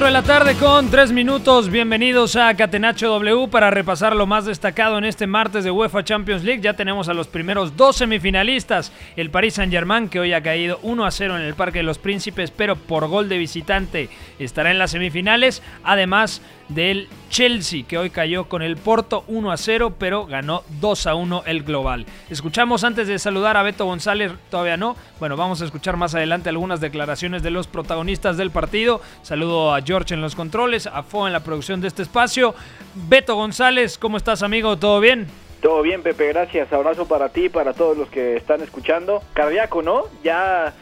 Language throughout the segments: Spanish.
Cuatro de la tarde con tres minutos. Bienvenidos a Catenacho W para repasar lo más destacado en este martes de UEFA Champions League. Ya tenemos a los primeros dos semifinalistas. El Paris Saint-Germain, que hoy ha caído 1 a 0 en el Parque de los Príncipes, pero por gol de visitante estará en las semifinales. Además del Chelsea, que hoy cayó con el Porto 1 a 0, pero ganó 2 a 1 el global. Escuchamos antes de saludar a Beto González, todavía no. Bueno, vamos a escuchar más adelante algunas declaraciones de los protagonistas del partido. Saludo a George en los controles, a Fo en la producción de este espacio. Beto González, ¿cómo estás, amigo? ¿Todo bien? Todo bien, Pepe, gracias. Abrazo para ti, para todos los que están escuchando. Cardíaco, ¿no? Ya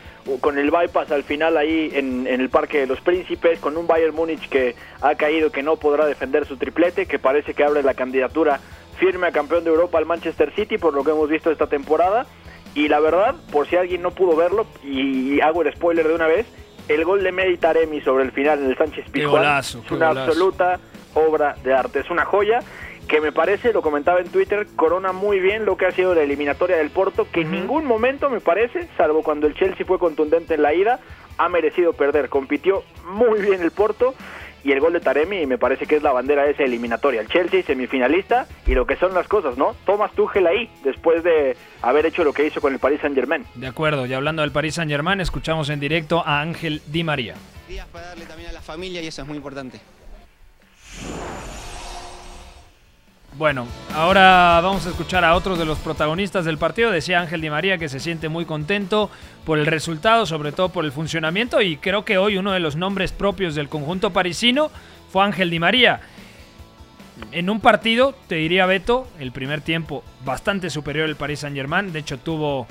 con el bypass al final ahí en, en el Parque de los Príncipes, con un Bayern Múnich que ha caído, que no podrá defender su triplete, que parece que abre la candidatura firme a campeón de Europa al Manchester City, por lo que hemos visto esta temporada. Y la verdad, por si alguien no pudo verlo, y hago el spoiler de una vez, el gol de Mehdi Taremi sobre el final en el Sánchez Pizjuán es una golazo. absoluta obra de arte, es una joya que me parece, lo comentaba en Twitter, corona muy bien lo que ha sido la eliminatoria del Porto, que en ningún momento me parece, salvo cuando el Chelsea fue contundente en la ida, ha merecido perder. Compitió muy bien el Porto y el gol de Taremi me parece que es la bandera de esa eliminatoria. El Chelsea semifinalista y lo que son las cosas, ¿no? Thomas Tuchel ahí, después de haber hecho lo que hizo con el Paris Saint Germain. De acuerdo, y hablando del Paris Saint-Germain, escuchamos en directo a Ángel Di María. días para darle también a la familia y eso es muy importante. Bueno, ahora vamos a escuchar a otros de los protagonistas del partido. Decía Ángel Di María que se siente muy contento por el resultado, sobre todo por el funcionamiento, y creo que hoy uno de los nombres propios del conjunto parisino fue Ángel Di María. En un partido, te diría Beto, el primer tiempo bastante superior el Paris Saint-Germain. De hecho, tuvo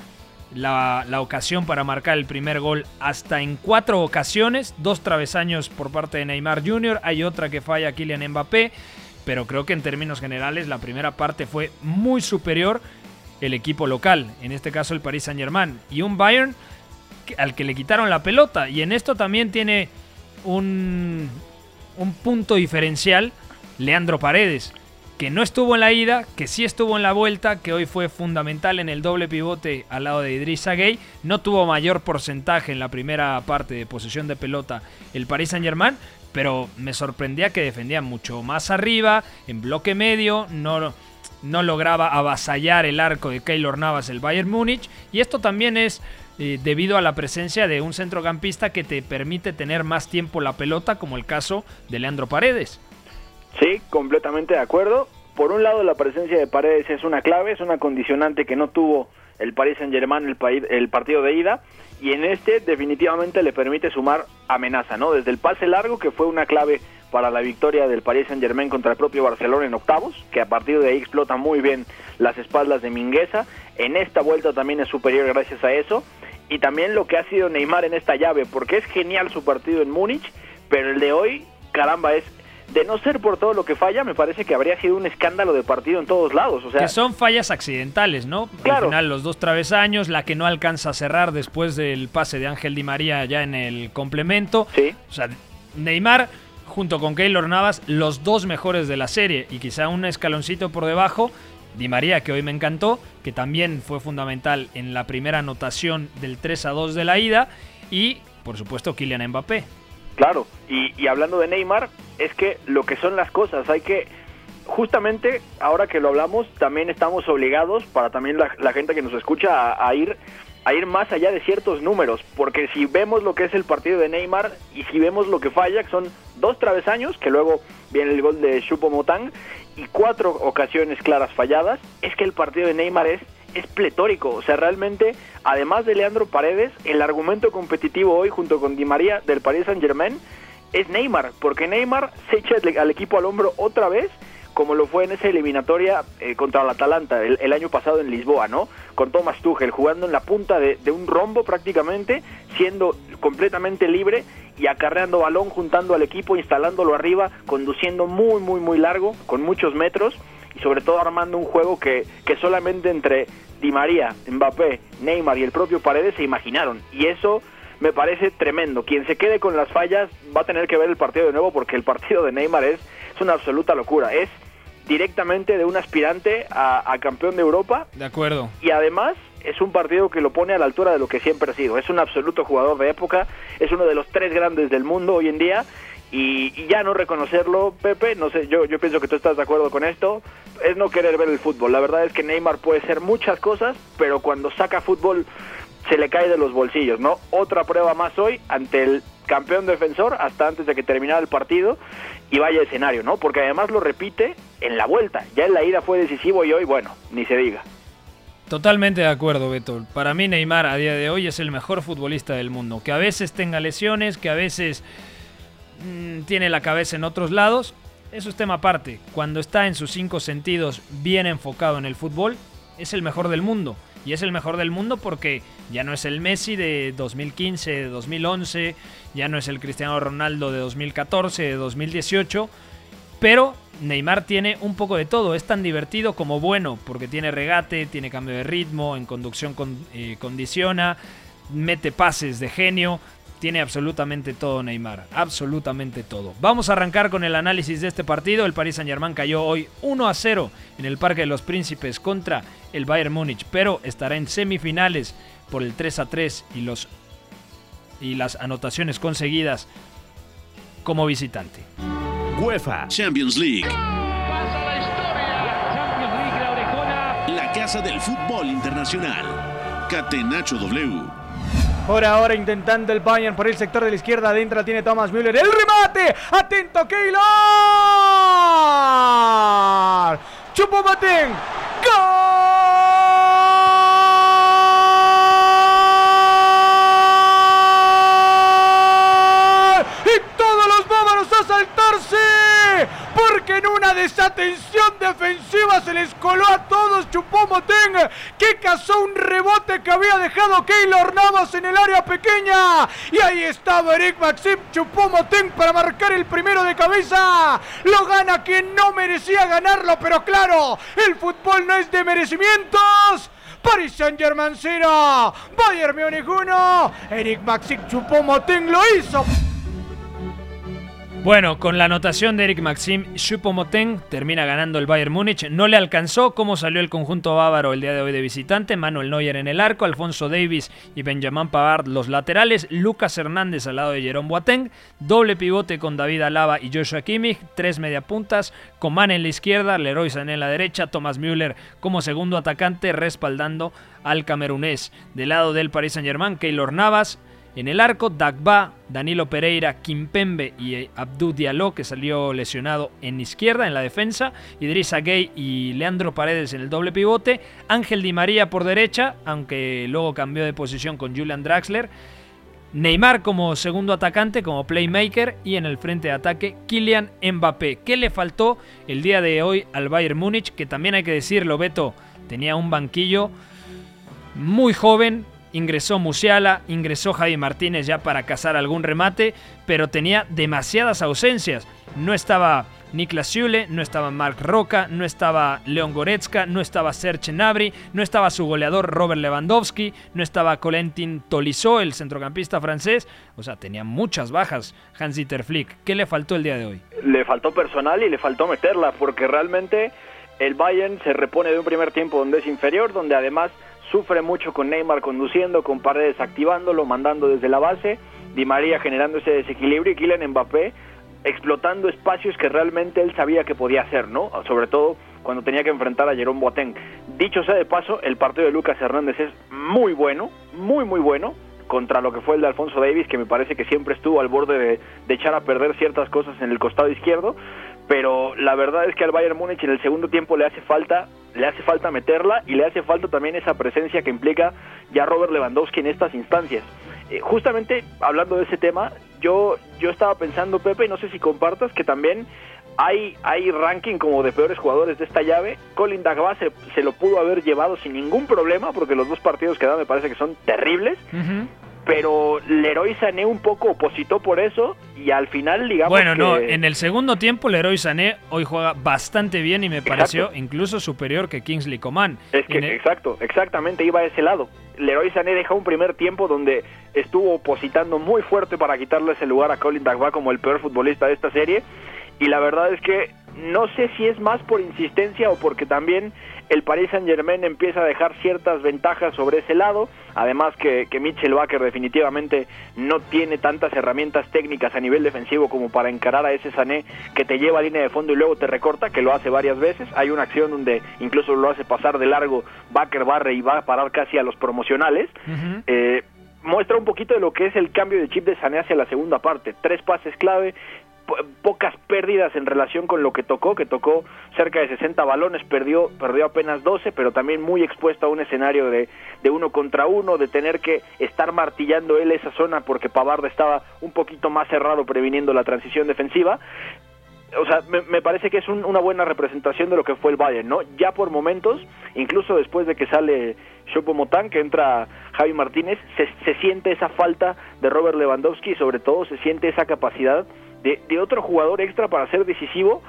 la, la ocasión para marcar el primer gol hasta en cuatro ocasiones. Dos travesaños por parte de Neymar Jr. Hay otra que falla Kylian Mbappé. Pero creo que en términos generales la primera parte fue muy superior el equipo local. En este caso el Paris Saint-Germain. Y un Bayern al que le quitaron la pelota. Y en esto también tiene un, un punto diferencial Leandro Paredes, que no estuvo en la ida, que sí estuvo en la vuelta, que hoy fue fundamental en el doble pivote al lado de Idrissa Gueye, no tuvo mayor porcentaje en la primera parte de posesión de pelota el Paris Saint-Germain, pero me sorprendía que defendía mucho más arriba, en bloque medio, no, no lograba avasallar el arco de Keylor Navas el Bayern Múnich, y esto también es eh, debido a la presencia de un centrocampista que te permite tener más tiempo la pelota, como el caso de Leandro Paredes. Sí, completamente de acuerdo. Por un lado, la presencia de Paredes es una clave, es una condicionante que no tuvo el Paris Saint-Germain el, paí- el partido de ida y en este definitivamente le permite sumar amenaza, ¿no? Desde el pase largo que fue una clave para la victoria del Paris Saint-Germain contra el propio Barcelona en octavos, que a partir de ahí explota muy bien las espaldas de Mingueza. En esta vuelta también es superior gracias a eso. Y también lo que ha sido Neymar en esta llave, porque es genial su partido en Múnich, pero el de hoy, caramba, es de no ser por todo lo que falla, me parece que habría sido un escándalo de partido en todos lados. O sea, que son fallas accidentales, ¿no? Al final los dos travesaños, la que no alcanza a cerrar después del pase de Ángel Di María ya en el complemento. Sí. O sea, Neymar junto con Keylor Navas, los dos mejores de la serie y quizá un escaloncito por debajo. Di María, que hoy me encantó, que también fue fundamental en la primera anotación del 3 a 2 de la ida. Y, por supuesto, Kylian Mbappé. Claro, y, y hablando de Neymar, es que lo que son las cosas, hay que justamente ahora que lo hablamos, también estamos obligados, para también la, gente que nos escucha, a, ir a ir más allá de ciertos números, porque si vemos lo que es el partido de Neymar y si vemos lo que falla, que son dos travesaños, que luego viene el gol de Choupo-Motang y cuatro ocasiones claras falladas, es que el partido de Neymar es es pletórico, o sea, realmente, además de Leandro Paredes, el argumento competitivo hoy junto con Di María del Paris Saint-Germain es Neymar, porque Neymar se echa al equipo al hombro otra vez como lo fue en esa eliminatoria eh, contra el Atalanta el, año pasado en Lisboa, ¿no? Con Thomas Tuchel jugando en la punta de, un rombo prácticamente, siendo completamente libre y acarreando balón, juntando al equipo, instalándolo arriba, conduciendo muy, muy, muy largo, con muchos metros y sobre todo armando un juego que, que solamente entre Di María, Mbappé, Neymar y el propio Paredes se imaginaron. Y eso me parece tremendo. Quien se quede con las fallas va a tener que ver el partido de nuevo porque el partido de Neymar es, es una absoluta locura. Es directamente de un aspirante a, campeón de Europa. De acuerdo. Y además es un partido que lo pone a la altura de lo que siempre ha sido. Es un absoluto jugador de época, es uno de los tres grandes del mundo hoy en día. Y, ya no reconocerlo, Pepe, no sé, yo, yo pienso que tú estás de acuerdo con esto, es no querer ver el fútbol. La verdad es que Neymar puede ser muchas cosas, pero cuando saca fútbol se le cae de los bolsillos, ¿no? Otra prueba más hoy ante el campeón defensor hasta antes de que terminara el partido y vaya escenario, ¿no? Porque además lo repite en la vuelta. Ya en la ida fue decisivo y hoy, bueno, ni se diga. Totalmente de acuerdo, Beto. Para mí Neymar a día de hoy es el mejor futbolista del mundo. Que a veces tenga lesiones, que a veces mm, tiene la cabeza en otros lados. Eso es tema aparte. Cuando está en sus cinco sentidos bien enfocado en el fútbol, es el mejor del mundo. Y es el mejor del mundo porque ya no es el Messi de 2015, de 2011, ya no es el Cristiano Ronaldo de 2014, de 2018, pero Neymar tiene un poco de todo, es tan divertido como bueno, porque tiene regate, tiene cambio de ritmo, en conducción eh, condiciona, mete pases de genio, tiene absolutamente todo Neymar, absolutamente todo. Vamos a arrancar con el análisis de este partido. El Paris Saint-Germain cayó hoy 1 a 0 en el Parque de los Príncipes contra el Bayern Múnich, pero estará en semifinales por el 3 a 3 y los y las anotaciones conseguidas como visitante. UEFA Champions League. La casa del fútbol internacional. Catenacho W. Por ahora intentando el Bayern por el sector de la izquierda. Adentro tiene Thomas Müller. El remate. Atento Keylor. Chupo. ¡Gol! Una desatención defensiva se les coló a todos Chupomoteng, que cazó un rebote que había dejado Keylor Navas en el área pequeña. Y ahí estaba Eric Maxim Chupomoteng para marcar el primero de cabeza. Lo gana quien no merecía ganarlo, pero claro, el fútbol no es de merecimientos. Paris Saint Germain 0, Bayern Múnich 1, Eric Maxim Chupomoteng lo hizo. Bueno, con la anotación de Eric Maxim, Choupo-Moting termina ganando el Bayern Múnich. No le alcanzó cómo salió el conjunto bávaro el día de hoy de visitante. Manuel Neuer en el arco, Alfonso Davis y Benjamin Pavard los laterales, Lucas Hernández al lado de Jerome Boateng, doble pivote con David Alaba y Joshua Kimmich, tres mediapuntas, Coman en la izquierda, Leroy Sané en la derecha, Thomas Müller como segundo atacante respaldando al camerunés. Del lado del Paris Saint-Germain, Keylor Navas, en el arco, Dagba, Danilo Pereira, Kimpembe y eh, Abdou Diallo, que salió lesionado en izquierda en la defensa. Idrissa Gay y Leandro Paredes en el doble pivote. Ángel Di María por derecha, aunque luego cambió de posición con Julian Draxler. Neymar como segundo atacante, como playmaker. Y en el frente de ataque, Kylian Mbappé. ¿Qué le faltó el día de hoy al Bayern Múnich? Que también hay que decirlo, Beto, tenía un banquillo muy joven, ingresó Musiala, ingresó Javi Martínez ya para cazar algún remate, pero tenía demasiadas ausencias. No estaba Niklas Süle, no estaba Mark Roca, no estaba Leon Goretzka, no estaba Serge Gnabry, no estaba su goleador Robert Lewandowski, no estaba Colentin Tolisso, el centrocampista francés. O sea, tenía muchas bajas Hans-Dieter Flick. ¿Qué le faltó el día de hoy? Le faltó personal y le faltó meterla, porque realmente el Bayern se repone de un primer tiempo donde es inferior, donde además sufre mucho con Neymar conduciendo, con Paredes activándolo, mandando desde la base, Di María generando ese desequilibrio y Kylian Mbappé explotando espacios que realmente él sabía que podía hacer, ¿no? Sobre todo cuando tenía que enfrentar a Jerome Boateng. Dicho sea de paso, el partido de Lucas Hernández es muy bueno, muy muy bueno contra lo que fue el de Alfonso Davis, que me parece que siempre estuvo al borde de, de echar a perder ciertas cosas en el costado izquierdo, pero la verdad es que al Bayern Múnich en el segundo tiempo le hace falta le hace falta meterla y le hace falta también esa presencia que implica ya Robert Lewandowski en estas instancias. Eh, justamente hablando de ese tema, yo yo estaba pensando Pepe, y no sé si compartas que también hay, hay ranking como de peores jugadores de esta llave. Colin Dagba se, se lo pudo haber llevado sin ningún problema porque los dos partidos que da me parece que son terribles pero Leroy Sané un poco opositó por eso y al final digamos Bueno, que... no, en el segundo tiempo Leroy Sané hoy juega bastante bien y me pareció incluso superior que Kingsley Coman. Es que, el- exacto, exactamente, iba a ese lado. Leroy Sané deja un primer tiempo donde estuvo opositando muy fuerte para quitarle ese lugar a Colin Dagba como el peor futbolista de esta serie y la verdad es que no sé si es más por insistencia o porque también el Paris Saint Germain empieza a dejar ciertas ventajas sobre ese lado, además que, que Mitchell Baker definitivamente no tiene tantas herramientas técnicas a nivel defensivo como para encarar a ese Sané que te lleva a línea de fondo y luego te recorta, que lo hace varias veces, hay una acción donde incluso lo hace pasar de largo, Baker barre y va a parar casi a los promocionales, eh, muestra un poquito de lo que es el cambio de chip de Sané hacia la segunda parte. Tres pases clave, po- pocas pérdidas en relación con lo que tocó, que tocó cerca de 60 balones, perdió, perdió apenas 12, pero también muy expuesto a un escenario de, de uno contra uno, de tener que estar martillando él esa zona porque Pavard estaba un poquito más cerrado previniendo la transición defensiva o sea, me, me parece que es un- una buena representación de lo que fue el Bayern, ¿no? Ya por momentos, incluso después de que sale Choupo-Moting, que entra Javi Martínez, se, se siente esa falta de Robert Lewandowski y sobre todo se siente esa capacidad de, de otro jugador extra para ser decisivo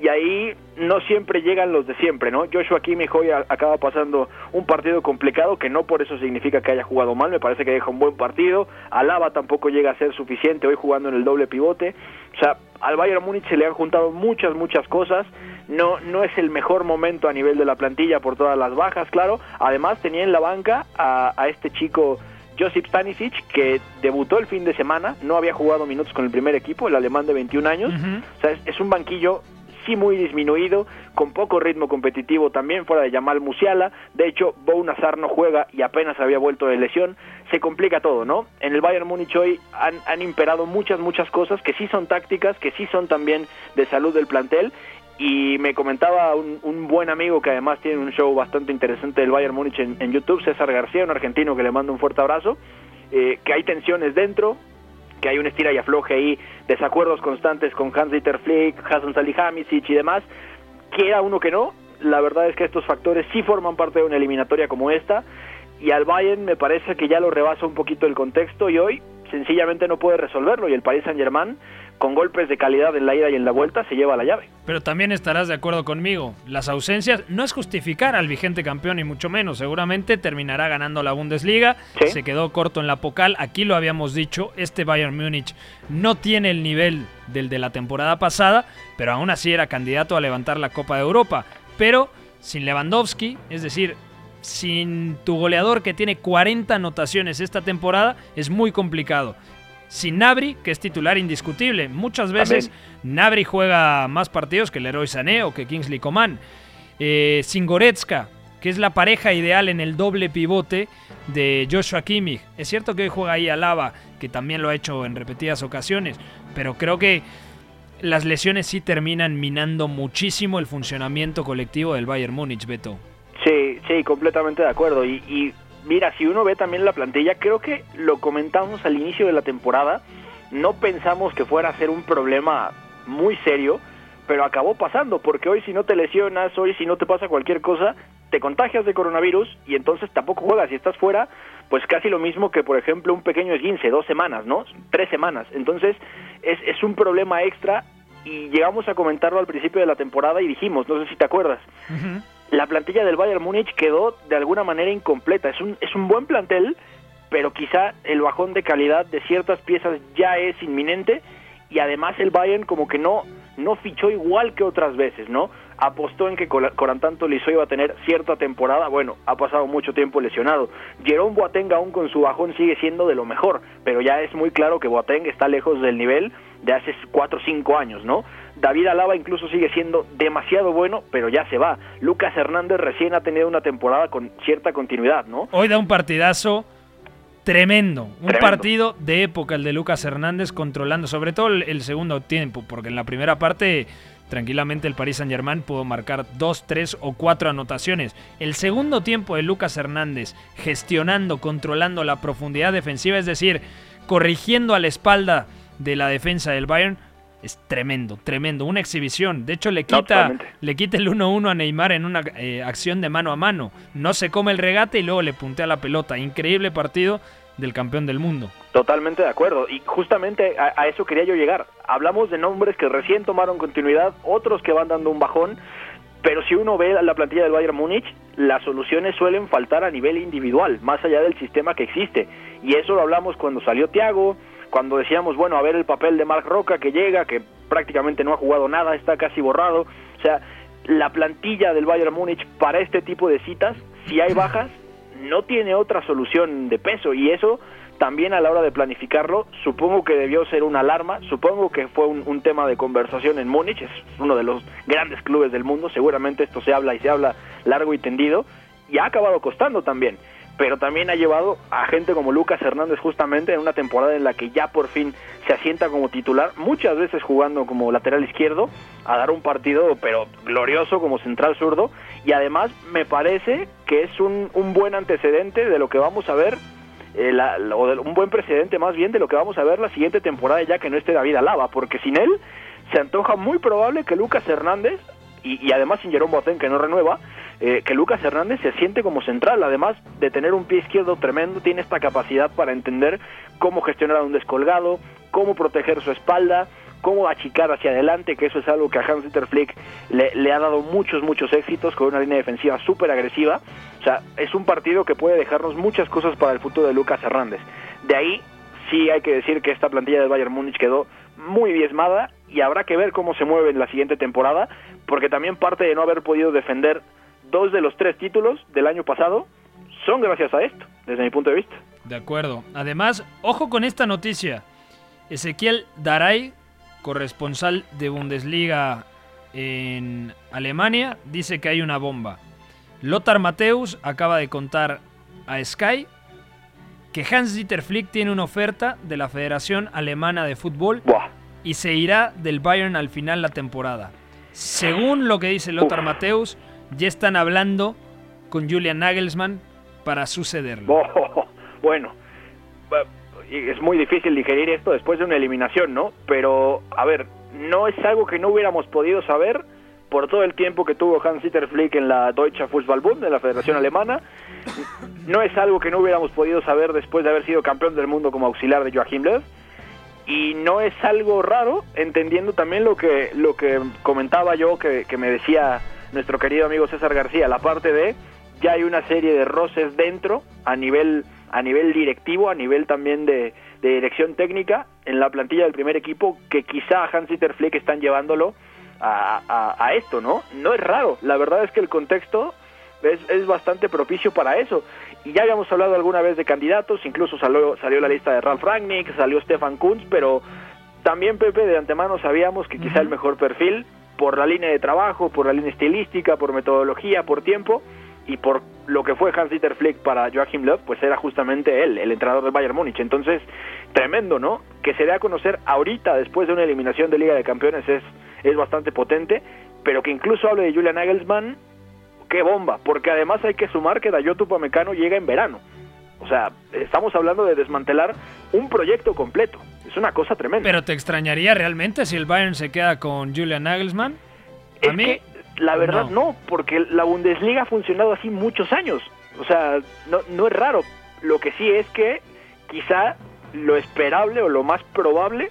y ahí no siempre llegan los de siempre, ¿no? Joshua Kimmich hoy acaba pasando un partido complicado que no por eso significa que haya jugado mal, me parece que deja un buen partido, Alaba tampoco llega a ser suficiente hoy jugando en el doble pivote, o sea, al Bayern Múnich se le han juntado muchas, muchas cosas, no, no es el mejor momento a nivel de la plantilla por todas las bajas, claro, además tenía en la banca a, a este chico Josip Stanisic, que debutó el fin de semana, no había jugado minutos con el primer equipo, el alemán de 21 años, o sea, es, es un banquillo sí muy disminuido, con poco ritmo competitivo también, fuera de Yamal Musiala. De hecho, Bou Nazar no juega y apenas había vuelto de lesión. Se complica todo, ¿no? En el Bayern Múnich hoy han, han imperado muchas, muchas cosas que sí son tácticas, que sí son también de salud del plantel. Y me comentaba un, un buen amigo que además tiene un show bastante interesante del Bayern Múnich en, YouTube, César García, un argentino que le mando un fuerte abrazo, eh, que hay tensiones dentro, que hay un estira y afloje ahí, desacuerdos constantes con Hans-Dieter Flick, Hasan Salihamidzic y demás, quiera uno que no, la verdad es que estos factores sí forman parte de una eliminatoria como esta, y al Bayern me parece que ya lo rebasa un poquito el contexto y hoy sencillamente no puede resolverlo. Y el Paris Saint-Germain con golpes de calidad en la ida y en la vuelta se lleva la llave. Pero también estarás de acuerdo conmigo. Las ausencias no es justificar al vigente campeón, ni mucho menos. Seguramente terminará ganando la Bundesliga. Sí. Se quedó corto en la Pocal. Aquí lo habíamos dicho. Este Bayern Múnich no tiene el nivel del de la temporada pasada, pero aún así era candidato a levantar la Copa de Europa. Pero sin Lewandowski, es decir, sin tu goleador que tiene 40 anotaciones esta temporada, es muy complicado. Sin Nabri, que es titular indiscutible. Muchas veces Nabri juega más partidos que Leroy Sané o que Kingsley Coman. Eh, sin Goretzka, que es la pareja ideal en el doble pivote de Joshua Kimmich. Es cierto que hoy juega ahí Alaba, que también lo ha hecho en repetidas ocasiones, pero creo que las lesiones sí terminan minando muchísimo el funcionamiento colectivo del Bayern Múnich, Beto. Sí, sí, completamente de acuerdo. Y, y mira, si uno ve también la plantilla, creo que lo comentamos al inicio de la temporada, no pensamos que fuera a ser un problema muy serio, pero acabó pasando, porque hoy si no te lesionas, hoy si no te pasa cualquier cosa, te contagias de coronavirus y entonces tampoco juegas. Si estás fuera, pues casi lo mismo que, por ejemplo, un pequeño esguince, dos semanas, ¿no? Tres semanas. Entonces, es, es un problema extra y llegamos a comentarlo al principio de la temporada y dijimos, no sé si te acuerdas, la plantilla del Bayern Múnich quedó de alguna manera incompleta. Es un, es un buen plantel, pero quizá el bajón de calidad de ciertas piezas ya es inminente y además el Bayern como que no, no fichó igual que otras veces, ¿no? Apostó en que Corantanto Tolisso iba a tener cierta temporada, bueno, ha pasado mucho tiempo lesionado. Jerome Boateng aún con su bajón sigue siendo de lo mejor, pero ya es muy claro que Boateng está lejos del nivel de hace 4 o 5 años, ¿no? David Alaba incluso sigue siendo demasiado bueno, pero ya se va. Lucas Hernández recién ha tenido una temporada con cierta continuidad, ¿no? Hoy da un partidazo tremendo. Un partido de época el de Lucas Hernández controlando, sobre todo el, segundo tiempo, porque en la primera parte tranquilamente el Paris Saint Germain pudo marcar dos, tres o cuatro anotaciones. El segundo tiempo de Lucas Hernández gestionando, controlando la profundidad defensiva, es decir, corrigiendo a la espalda de la defensa del Bayern, es tremendo, tremendo. Una exhibición. De hecho, le quita, le quita el 1-1 a Neymar en una eh, acción de mano a mano. No se come el regate y luego le puntea la pelota. Increíble partido del campeón del mundo. Totalmente de acuerdo. Y justamente a, eso quería yo llegar. Hablamos de nombres que recién tomaron continuidad, otros que van dando un bajón. Pero si uno ve la plantilla del Bayern Múnich, las soluciones suelen faltar a nivel individual, más allá del sistema que existe. Y eso lo hablamos cuando salió Thiago, cuando decíamos, bueno, a ver el papel de Marc Roca que llega, que prácticamente no ha jugado nada, está casi borrado. O sea, la plantilla del Bayern Múnich para este tipo de citas, si hay bajas, no tiene otra solución de peso. Y eso también a la hora de planificarlo, supongo que debió ser una alarma, supongo que fue un, un, tema de conversación en Múnich, es uno de los grandes clubes del mundo, seguramente esto se habla y se habla largo y tendido, y ha acabado costando también pero también ha llevado a gente como Lucas Hernández justamente en una temporada en la que ya por fin se asienta como titular, muchas veces jugando como lateral izquierdo, a dar un partido pero glorioso como central zurdo. Y además me parece que es un, un buen antecedente de lo que vamos a ver eh, o un buen precedente más bien de lo que vamos a ver la siguiente temporada ya que no esté David Alaba, porque sin él se antoja muy probable que Lucas Hernández y, además sin Jerome Boateng que no renueva, eh, que Lucas Hernández se siente como central, además de tener un pie izquierdo tremendo, tiene esta capacidad para entender cómo gestionar a un descolgado, cómo proteger su espalda, cómo achicar hacia adelante, que eso es algo que a Hans-Dieter Flick le, le, ha dado muchos, muchos éxitos con una línea defensiva súper agresiva. O sea, es un partido que puede dejarnos muchas cosas para el futuro de Lucas Hernández. De ahí sí hay que decir que esta plantilla del Bayern Múnich quedó muy diezmada y habrá que ver cómo se mueve en la siguiente temporada, porque también parte de no haber podido defender dos de los tres títulos del año pasado son gracias a esto, desde mi punto de vista. De acuerdo. Además, ojo con esta noticia. Ezequiel Daray, corresponsal de Bundesliga en Alemania, dice que hay una bomba. Lothar Mateus acaba de contar a Sky que Hans-Dieter Flick tiene una oferta de la Federación Alemana de Fútbol y se irá del Bayern al final la temporada. Según lo que dice Lothar Mateus, ya están hablando con Julian Nagelsmann para sucederlo. Oh, bueno, es muy difícil digerir esto después de una eliminación, ¿no? Pero, a ver, no es algo que no hubiéramos podido saber por todo el tiempo que tuvo Hans-Dieter Flick en la Deutsche Fußballbund, en la Federación Alemana. No es algo que no hubiéramos podido saber después de haber sido campeón del mundo como auxiliar de Joachim Löw. Y no es algo raro, entendiendo también lo que, lo que comentaba yo, que, que me decía nuestro querido amigo César García, la parte de ya hay una serie de roces dentro a nivel a nivel directivo, a nivel también de, dirección técnica en la plantilla del primer equipo que quizá Hans-Dieter Flick están llevándolo a, esto, ¿no? No es raro, la verdad es que el contexto es, es, bastante propicio para eso. Y ya habíamos hablado alguna vez de candidatos, incluso salió, salió la lista de Ralf Rangnick, salió Stefan Kunz, pero también Pepe de antemano sabíamos que quizá el mejor perfil por la línea de trabajo, por la línea estilística, por metodología, por tiempo y por lo que fue Hans-Dieter Flick para Joachim Löw, pues era justamente él, el entrenador del Bayern Múnich. Entonces, tremendo, ¿no? Que se dé a conocer ahorita, después de una eliminación de Liga de Campeones, es, es bastante potente, pero que incluso hable de Julian Nagelsmann, qué bomba, porque además hay que sumar que Dayot Upamecano llega en verano. O sea, estamos hablando de desmantelar un proyecto completo. Es una cosa tremenda. Pero te extrañaría realmente si el Bayern se queda con Julian Nagelsmann? A mí, la verdad no. porque la Bundesliga ha funcionado así muchos años. O sea, no, no es raro. Lo que sí es que quizá lo esperable o lo más probable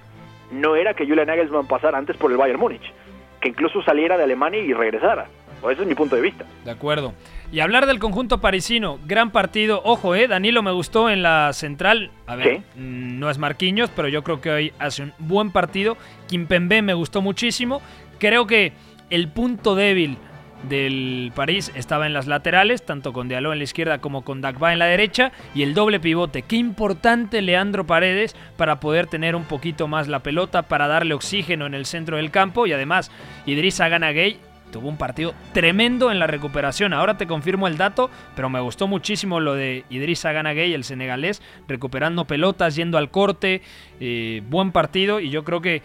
no era que Julian Nagelsmann pasara antes por el Bayern Múnich, que incluso saliera de Alemania y regresara. O ese es mi punto de vista. De acuerdo. Y hablar del conjunto parisino, gran partido. Ojo, eh, Danilo me gustó en la central. A ver, Sí. mm, no es Marquinhos, pero yo creo que hoy hace un buen partido. Kimpembe me gustó muchísimo. Creo que el punto débil del París estaba en las laterales, tanto con Diallo en la izquierda como con Dagba en la derecha, y el doble pivote. Qué importante Leandro Paredes para poder tener un poquito más la pelota, para darle oxígeno en el centro del campo, y además Idrissa Gana Gay tuvo un partido tremendo en la recuperación. Ahora te confirmo el dato, pero me gustó muchísimo lo de Idrissa Gana Gay, el senegalés, recuperando pelotas, yendo al corte, eh, buen partido, y yo creo que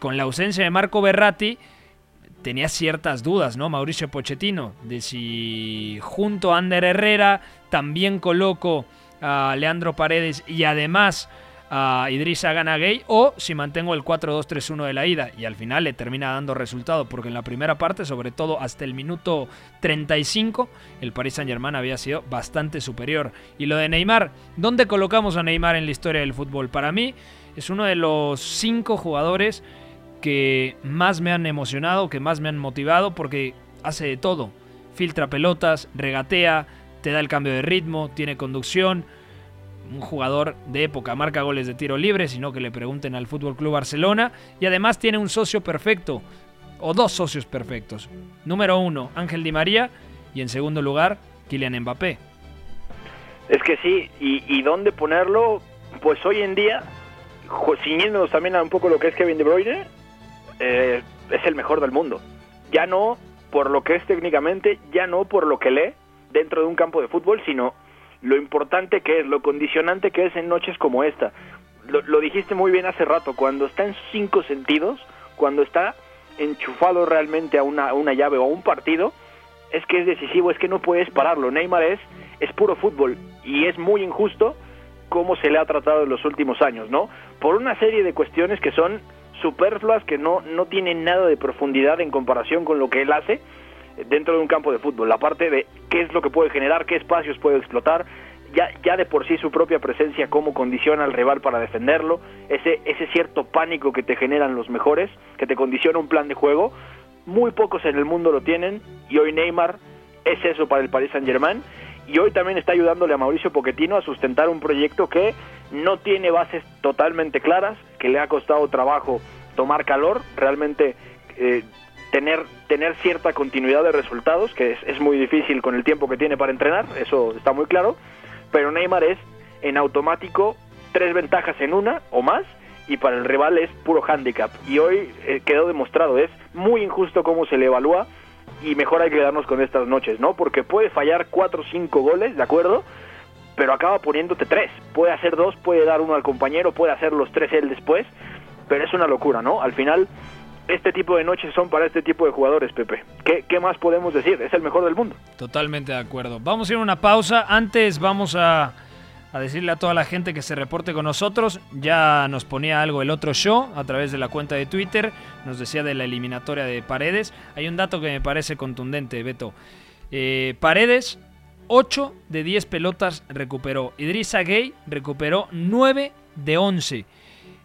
con la ausencia de Marco Berratti, tenía ciertas dudas, ¿no? Mauricio Pochettino, de si junto a Ander Herrera también coloco a Leandro Paredes y además a Idrissa Gana Gay o si mantengo el 4-2-3-1 de la ida y al final le termina dando resultado porque en la primera parte, sobre todo hasta el minuto 35, el Paris Saint-Germain había sido bastante superior. Y lo de Neymar, ¿dónde colocamos a Neymar en la historia del fútbol? Para mí es uno de los cinco jugadores que más me han emocionado, que más me han motivado, porque hace de todo. Filtra pelotas, regatea, te da el cambio de ritmo, tiene conducción. Un jugador de época, marca goles de tiro libre, sino que le pregunten al Fútbol Club Barcelona. Y además tiene un socio perfecto, o dos socios perfectos. Número uno, Ángel Di María, y en segundo lugar, Kylian Mbappé. Es que sí, y, dónde ponerlo, pues hoy en día, ciñéndonos también a un poco lo que es Kevin De Bruyne, eh, es el mejor del mundo. Ya no por lo que es técnicamente, ya no por lo que lee dentro de un campo de fútbol, sino lo importante que es, lo condicionante que es en noches como esta. Lo, lo dijiste muy bien hace rato, cuando está en cinco sentidos, cuando está enchufado realmente a una, una llave o a un partido, es que es decisivo, es que no puedes pararlo. Neymar es, es puro fútbol y es muy injusto cómo se le ha tratado en los últimos años, ¿no? Por una serie de cuestiones que son superfluas, que no, no tienen nada de profundidad en comparación con lo que él hace dentro de un campo de fútbol. La parte de qué es lo que puede generar, qué espacios puede explotar, ya, ya de por sí su propia presencia, cómo condiciona al rival para defenderlo, ese, ese cierto pánico que te generan los mejores, que te condiciona un plan de juego, muy pocos en el mundo lo tienen y hoy Neymar es eso para el Paris Saint Germain y hoy también está ayudándole a Mauricio Pochettino a sustentar un proyecto que no tiene bases totalmente claras, que le ha costado trabajo tomar calor, realmente eh, tener, tener cierta continuidad de resultados, que es, es muy difícil con el tiempo que tiene para entrenar, eso está muy claro, pero Neymar es en automático tres ventajas en una o más y para el rival es puro handicap y hoy eh, quedó demostrado, es muy injusto cómo se le evalúa y mejor hay que quedarnos con estas noches, ¿no? Porque puede fallar cuatro o cinco goles, ¿de acuerdo? Pero acaba poniéndote tres. Puede hacer dos, puede dar uno al compañero, puede hacer los tres él después, pero es una locura, ¿no? Al final, este tipo de noches son para este tipo de jugadores, Pepe. ¿Qué, qué más podemos decir? Es el mejor del mundo. Totalmente de acuerdo. Vamos a ir a una pausa. Antes vamos a, a decirle a toda la gente que se reporte con nosotros. Ya nos ponía algo el otro show a través de la cuenta de Twitter. Nos decía de la eliminatoria de Paredes. Hay un dato que me parece contundente, Beto. Eh, Paredes, 8 de 10 pelotas recuperó. Idrissa Gay recuperó 9 de 11.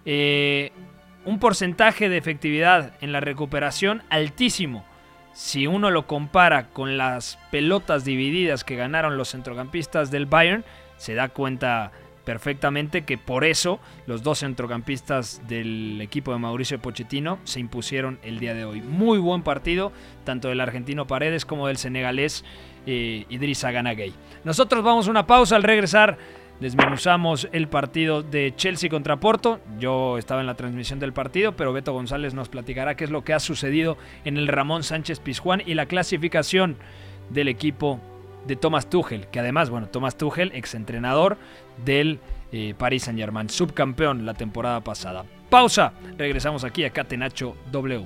Eh, un porcentaje de efectividad en la recuperación altísimo. Si uno lo compara con las pelotas divididas que ganaron los centrocampistas del Bayern, se da cuenta perfectamente que por eso los dos centrocampistas del equipo de Mauricio Pochettino se impusieron el día de hoy. Muy buen partido, tanto del argentino Paredes como del senegalés Idrissa Gana Gay. Nosotros vamos a una pausa al regresar. Desmenuzamos el partido de Chelsea contra Porto. Yo estaba en la transmisión del partido, pero Beto González nos platicará qué es lo que ha sucedido en el Ramón Sánchez Pizjuán y la clasificación del equipo de Thomas Tuchel, que además, bueno, Thomas Tuchel, exentrenador del eh, Paris Saint Germain, subcampeón la temporada pasada. Pausa, regresamos aquí a Catenacho W.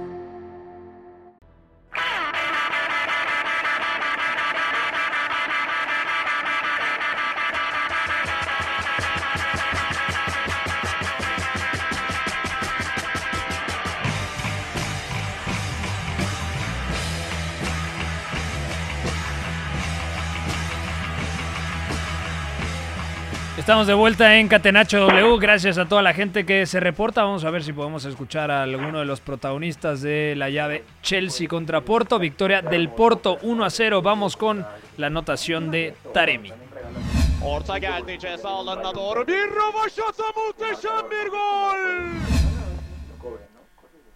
Estamos de vuelta en Catenacho W. Gracias a toda la gente que se reporta. Vamos a ver si podemos escuchar a alguno de los protagonistas de la llave Chelsea contra Porto. Victoria del Porto 1 a 0. Vamos con la anotación de Taremi. Orta geldi ceza alanına doğru bir rövaşata muhteşem bir gol.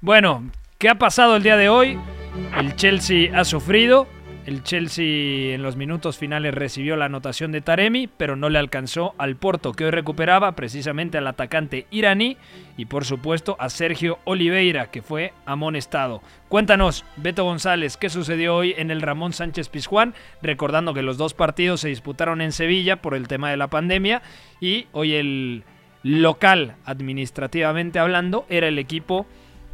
Bueno, ¿qué ha pasado el día de hoy? El Chelsea ha sufrido. El Chelsea en los minutos finales recibió la anotación de Taremi, pero no le alcanzó al Porto, que hoy recuperaba precisamente al atacante iraní y por supuesto a Sergio Oliveira, que fue amonestado. Cuéntanos, Beto González, ¿qué sucedió hoy en el Ramón Sánchez Pizjuán? Recordando que los dos partidos se disputaron en Sevilla por el tema de la pandemia y hoy el local, administrativamente hablando, era el equipo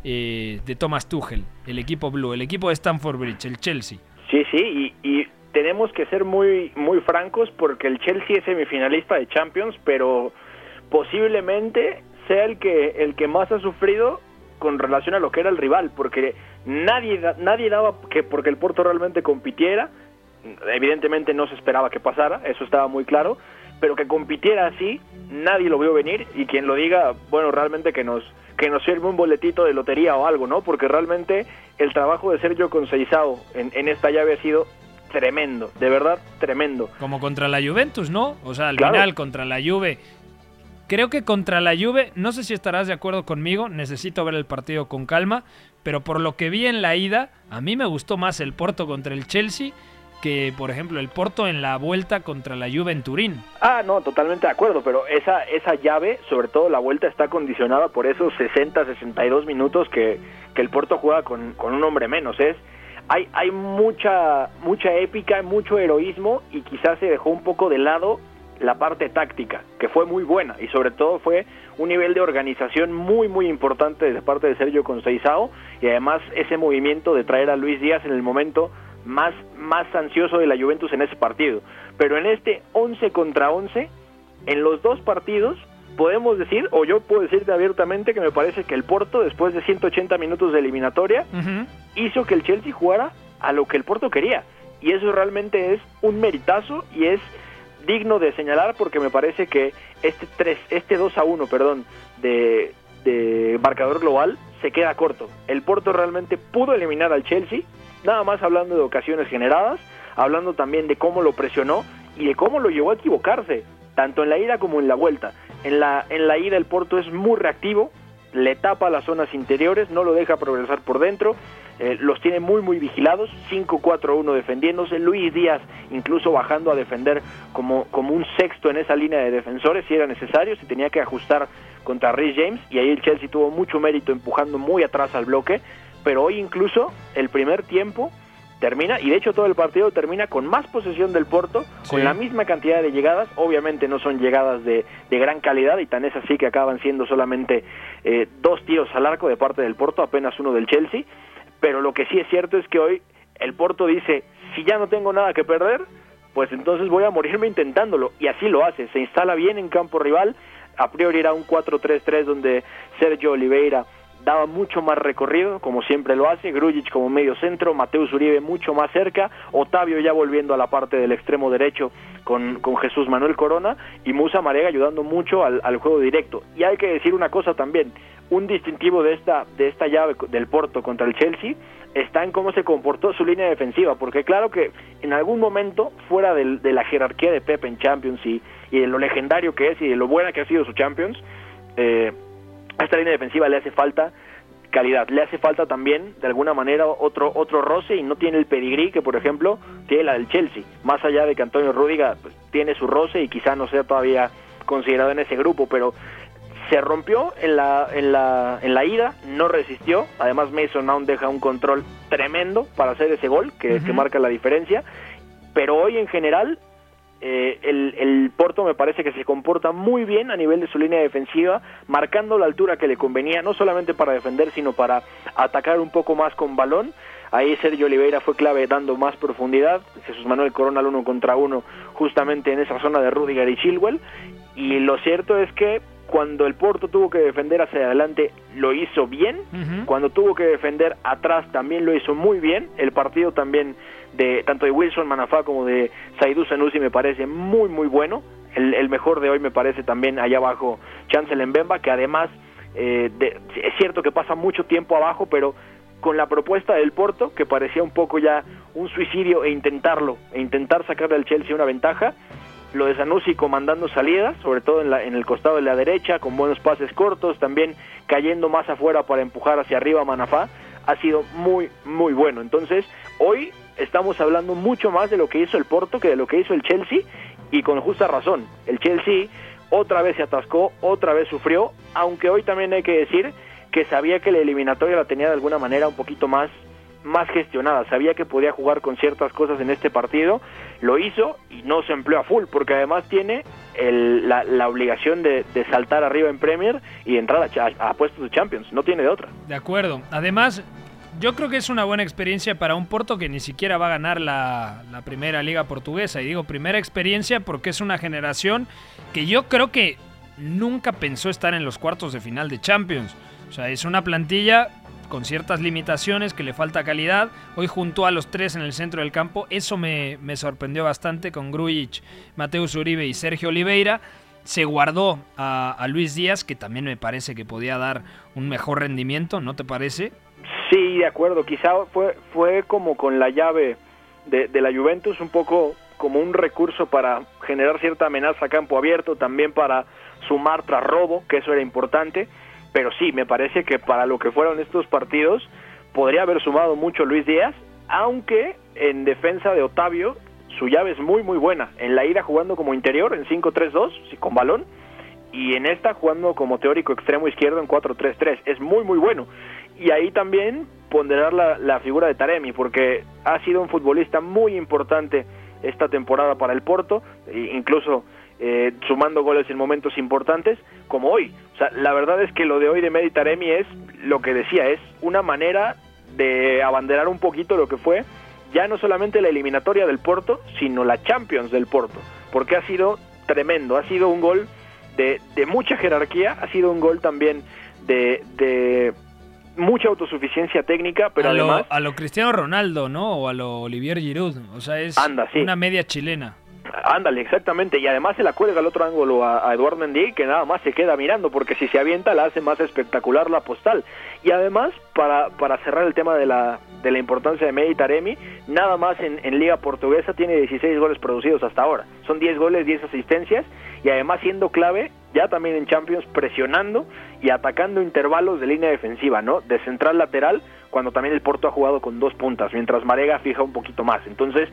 eh, de Thomas Tuchel, el equipo blue, el equipo de Stamford Bridge, el Chelsea. Sí, y, y, tenemos que ser muy, muy francos porque el Chelsea es semifinalista de Champions, pero posiblemente sea el que, el que más ha sufrido con relación a lo que era el rival, porque nadie, nadie daba que porque el Porto realmente compitiera, evidentemente no se esperaba que pasara, eso estaba muy claro, pero que compitiera así, nadie lo vio venir y quien lo diga, bueno, realmente que nos que nos sirve un boletito de lotería o algo, ¿no? Porque realmente el trabajo de Sergio Conceizao en, en esta llave ha sido tremendo, de verdad tremendo. Como contra la Juventus, ¿no? O sea, al claro. final contra la Juve. Creo que contra la Juve, no sé si estarás de acuerdo conmigo, necesito ver el partido con calma, pero por lo que vi en la ida, a mí me gustó más el Porto contra el Chelsea que, por ejemplo, el Porto en la vuelta contra la Juve Turín. Ah, no, totalmente de acuerdo, pero esa, esa llave, sobre todo la vuelta, está condicionada por esos 60, 62 minutos que, que el Porto juega con, con un hombre menos. Es, hay, hay mucha, mucha épica, mucho heroísmo y quizás se dejó un poco de lado la parte táctica, que fue muy buena y sobre todo fue un nivel de organización muy muy importante de parte de Sergio Conceizao y además ese movimiento de traer a Luis Díaz en el momento más, más ansioso de la Juventus en ese partido. Pero en este 11 contra 11, en los dos partidos, podemos decir, o yo puedo decirte abiertamente que me parece que el Porto, después de 180 minutos de eliminatoria, uh -huh. hizo que el Chelsea jugara a lo que el Porto quería. Y eso realmente es un meritazo y es digno de señalar porque me parece que este 3, este 2 a 1, perdón, de, de marcador global se queda corto. El Porto realmente pudo eliminar al Chelsea, nada más hablando de ocasiones generadas, hablando también de cómo lo presionó y de cómo lo llevó a equivocarse, tanto en la ida como en la vuelta. En la, en la ida el Porto es muy reactivo, le tapa las zonas interiores, no lo deja progresar por dentro, eh, los tiene muy muy vigilados, 5-4-1 defendiéndose, Luis Díaz incluso bajando a defender como, como un sexto en esa línea de defensores si era necesario, se tenía que ajustar contra Rhys James y ahí el Chelsea tuvo mucho mérito empujando muy atrás al bloque, pero hoy incluso el primer tiempo termina, y de hecho todo el partido termina con más posesión del Porto, sí. con la misma cantidad de llegadas, obviamente no son llegadas de, de gran calidad, y tan es así que acaban siendo solamente eh, dos tiros al arco de parte del Porto, apenas uno del Chelsea, pero lo que sí es cierto es que hoy el Porto dice, si ya no tengo nada que perder, pues entonces voy a morirme intentándolo, y así lo hace, se instala bien en campo rival, a priori era un 4-3-3 donde Sergio Oliveira daba mucho más recorrido, como siempre lo hace, Grujic como medio centro, Mateus Uribe mucho más cerca, Otavio ya volviendo a la parte del extremo derecho con, con Jesús Manuel Corona y Musa Marega ayudando mucho al, al, juego directo. Y hay que decir una cosa también, un distintivo de esta, de esta llave del Porto contra el Chelsea está en cómo se comportó su línea defensiva, porque claro que en algún momento, fuera de, la jerarquía de Pep en Champions y, y de lo legendario que es y de lo buena que ha sido su Champions, eh, a esta línea defensiva le hace falta calidad, le hace falta también de alguna manera otro otro roce y no tiene el pedigrí que por ejemplo tiene la del Chelsea, más allá de que Antonio Rúdiga pues, tiene su roce y quizá no sea todavía considerado en ese grupo, pero se rompió en la, en la, en la ida, no resistió, además Mason Mount deja un control tremendo para hacer ese gol que, uh -huh. que marca la diferencia, pero hoy en general eh, el, el, Porto me parece que se comporta muy bien a nivel de su línea defensiva, marcando la altura que le convenía, no solamente para defender, sino para atacar un poco más con balón. Ahí Sergio Oliveira fue clave dando más profundidad. Jesús Manuel Corona al uno contra uno, justamente en esa zona de Rudiger y Chilwell. Y lo cierto es que cuando el Porto tuvo que defender hacia adelante lo hizo bien, cuando tuvo que defender atrás también lo hizo muy bien, el partido también de tanto de Wilson Manafá como de Saidou Sanusi me parece muy muy bueno, el, mejor de hoy me parece también allá abajo Chancel Mbemba, que además eh, es cierto que pasa mucho tiempo abajo, pero con la propuesta del Porto, que parecía un poco ya un suicidio e intentarlo, e intentar sacarle al Chelsea una ventaja, lo de Sanusi comandando salidas, sobre todo en, la, en el costado de la derecha, con buenos pases cortos, también cayendo más afuera para empujar hacia arriba a Manafá, ha sido muy, muy bueno. Entonces, hoy estamos hablando mucho más de lo que hizo el Porto que de lo que hizo el Chelsea, y con justa razón. El Chelsea otra vez se atascó, otra vez sufrió, aunque hoy también hay que decir que sabía que la eliminatoria la tenía de alguna manera un poquito más más gestionada, sabía que podía jugar con ciertas cosas en este partido, lo hizo y no se empleó a full, porque además tiene la, obligación de, saltar arriba en Premier y entrar a, puestos de Champions, no tiene de otra. De acuerdo, además yo creo que es una buena experiencia para un Porto que ni siquiera va a ganar la, primera liga portuguesa, y digo primera experiencia porque es una generación que yo creo que nunca pensó estar en los cuartos de final de Champions. O sea, es una plantilla con ciertas limitaciones, que le falta calidad. Hoy juntó a los tres en el centro del campo. Eso me, sorprendió bastante con Grujic, Mateus Uribe y Sergio Oliveira. Se guardó a, Luis Díaz, que también me parece que podía dar un mejor rendimiento, ¿no te parece? Sí, de acuerdo. Quizá fue, fue como con la llave de, de la Juventus, un poco como un recurso para generar cierta amenaza a campo abierto, también para sumar tras robo, que eso era importante pero sí, me parece que para lo que fueron estos partidos podría haber sumado mucho Luis Díaz, aunque en defensa de Otavio su llave es muy muy buena. En la ida jugando como interior en 5-3-2, con balón, y en esta jugando como teórico extremo izquierdo en 4-3-3. Es muy muy bueno. Y ahí también ponderar la, la figura de Taremi, porque ha sido un futbolista muy importante esta temporada para el Porto, e incluso eh, sumando goles en momentos importantes, como hoy. O sea, la verdad es que lo de hoy de Meditaremi es lo que decía, es una manera de abanderar un poquito lo que fue ya no solamente la eliminatoria del Porto, sino la Champions del Porto, porque ha sido tremendo, ha sido un gol de, de mucha jerarquía, ha sido un gol también de mucha autosuficiencia técnica, pero a además... a lo Cristiano Ronaldo, ¿no? O a lo Olivier Giroud, o sea, es una media chilena. Ándale, exactamente. Y además se la cuelga al otro ángulo a, Eduard Mendy, que nada más se queda mirando, porque si se avienta la hace más espectacular la postal. Y además, para, para cerrar el tema de la, de la importancia de Meditaremi, nada más en, en, Liga Portuguesa tiene 16 goles producidos hasta ahora. Son 10 goles, 10 asistencias, y además siendo clave, ya también en Champions, presionando y atacando intervalos de línea defensiva, ¿no? De central lateral, cuando también el Porto ha jugado con dos puntas, mientras Marega fija un poquito más. Entonces,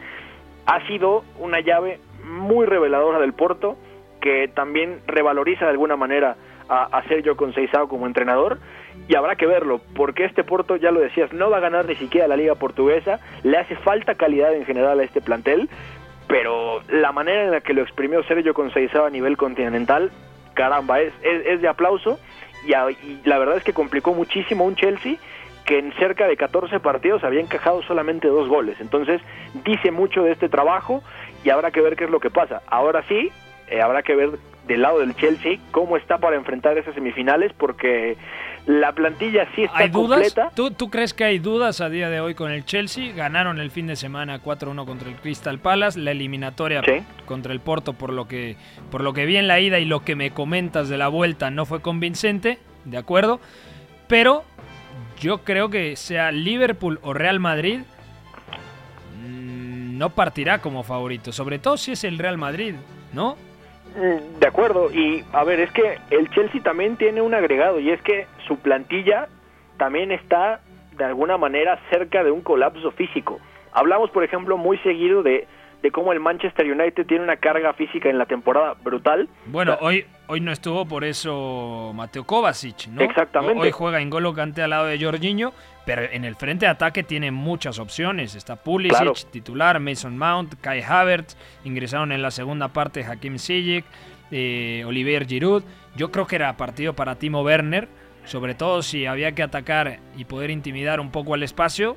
ha sido una llave muy reveladora del Porto, que también revaloriza de alguna manera a, Sergio Conceição como entrenador, y habrá que verlo, porque este Porto, ya lo decías, no va a ganar ni siquiera la liga portuguesa, le hace falta calidad en general a este plantel, pero la manera en la que lo exprimió Sergio Conceição a nivel continental, caramba, es, es, de aplauso, y, y la verdad es que complicó muchísimo un Chelsea que en cerca de 14 partidos había encajado solamente dos goles. Entonces, dice mucho de este trabajo y habrá que ver qué es lo que pasa. Ahora sí, eh, habrá que ver del lado del Chelsea cómo está para enfrentar esas semifinales porque la plantilla sí está ¿Hay dudas? completa. ¿Tú, crees que hay dudas a día de hoy con el Chelsea? Ganaron el fin de semana 4-1 contra el Crystal Palace, la eliminatoria contra el Porto por lo que por lo que vi en la ida y lo que me comentas de la vuelta no fue convincente, de acuerdo, pero yo creo que sea Liverpool o Real Madrid no partirá como favorito, sobre todo si es el Real Madrid, ¿no? De acuerdo, y a ver, es que el Chelsea también tiene un agregado, y es que su plantilla también está de alguna manera cerca de un colapso físico. Hablamos, por ejemplo, muy seguido de de cómo el Manchester United tiene una carga física en la temporada brutal. Bueno, hoy, hoy no estuvo por eso Mateo Kovacic, ¿no? Exactamente. Hoy juega Ingolo Kanté al lado de Jorginho, pero en el frente de ataque tiene muchas opciones. Está Pulisic, titular, Mason Mount, Kai Havertz, ingresaron en la segunda parte Hakim Ziyech, eh, Olivier Giroud. Yo creo que era partido para Timo Werner, sobre todo si había que atacar y poder intimidar un poco al espacio.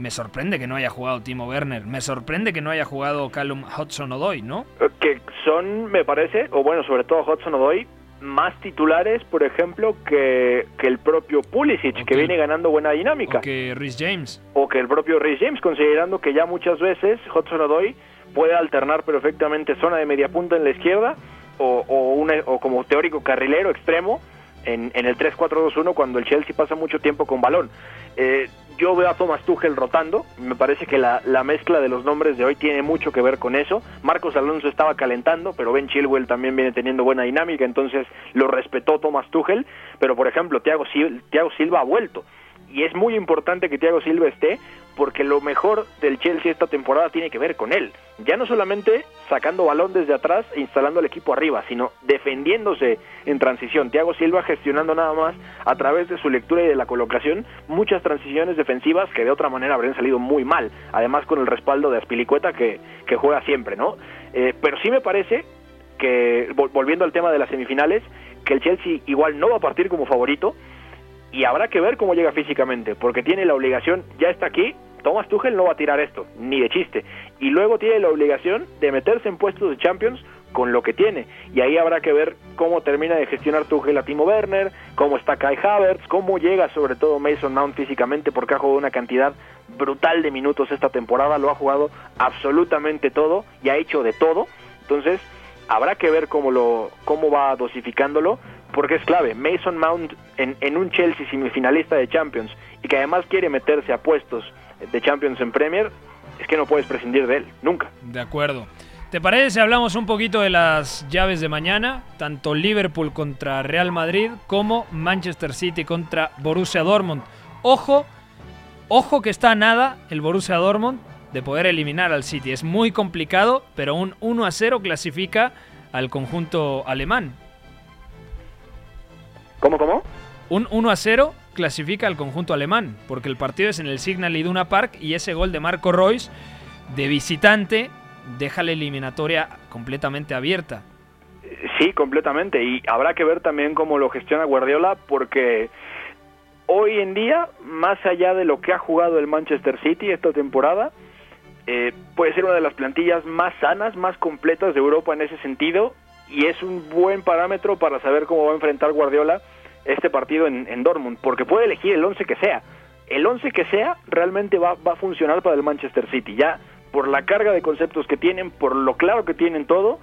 Me sorprende que no haya jugado Timo Werner. Me sorprende que no haya jugado Callum Hudson-Odoi, ¿no? Que son, me parece, o bueno, sobre todo Hudson-Odoi, más titulares, por ejemplo, que, que el propio Pulisic, que viene ganando buena dinámica. O que Rhys James. O que el propio Rhys James, considerando que ya muchas veces Hudson-Odoi puede alternar perfectamente zona de media punta en la izquierda o, o, o como teórico carrilero extremo en, en el 3-4-2-1 cuando el Chelsea pasa mucho tiempo con balón. Eh, yo veo a Thomas Tuchel rotando, me parece que la, la, mezcla de los nombres de hoy tiene mucho que ver con eso. Marcos Alonso estaba calentando, pero Ben Chilwell también viene teniendo buena dinámica, entonces lo respetó Thomas Tuchel, pero por ejemplo, Thiago, Thiago Silva ha vuelto. Y es muy importante que Thiago Silva esté porque lo mejor del Chelsea esta temporada tiene que ver con él. Ya no solamente sacando balón desde atrás e instalando el equipo arriba, sino defendiéndose en transición. Thiago Silva gestionando nada más a través de su lectura y de la colocación muchas transiciones defensivas que de otra manera habrían salido muy mal. Además con el respaldo de Aspilicueta que, que juega siempre, ¿no? Eh, pero sí me parece que, volviendo al tema de las semifinales, que el Chelsea igual no va a partir como favorito, y habrá que ver cómo llega físicamente, porque tiene la obligación, ya está aquí, Thomas Tuchel no va a tirar esto, ni de chiste, y luego tiene la obligación de meterse en puestos de Champions con lo que tiene, y ahí habrá que ver cómo termina de gestionar Tuchel a Timo Werner, cómo está Kai Havertz, cómo llega sobre todo Mason Mount físicamente, porque ha jugado una cantidad brutal de minutos esta temporada, lo ha jugado absolutamente todo y ha hecho de todo, entonces habrá que ver cómo lo cómo va dosificándolo porque es clave. Mason Mount en, en, un Chelsea semifinalista de Champions y que además quiere meterse a puestos de Champions en Premier, es que no puedes prescindir de él, nunca. De acuerdo. ¿Te parece si hablamos un poquito de las llaves de mañana? Tanto Liverpool contra Real Madrid como Manchester City contra Borussia Dortmund. Ojo, ojo que está a nada el Borussia Dortmund de poder eliminar al City. Es muy complicado, pero un 1 a 0 clasifica al conjunto alemán. ¿Cómo, cómo? Un 1 a 0 clasifica al conjunto alemán, porque el partido es en el Signal Iduna Park y ese gol de Marco Royce de visitante deja la eliminatoria completamente abierta. Sí, completamente. Y habrá que ver también cómo lo gestiona Guardiola, porque hoy en día, más allá de lo que ha jugado el Manchester City esta temporada, eh, puede ser una de las plantillas más sanas, más completas de Europa en ese sentido y es un buen parámetro para saber cómo va a enfrentar Guardiola este partido en, en Dortmund, porque puede elegir el 11 que sea. El 11 que sea realmente va, va a funcionar para el Manchester City, ya por la carga de conceptos que tienen, por lo claro que tienen todo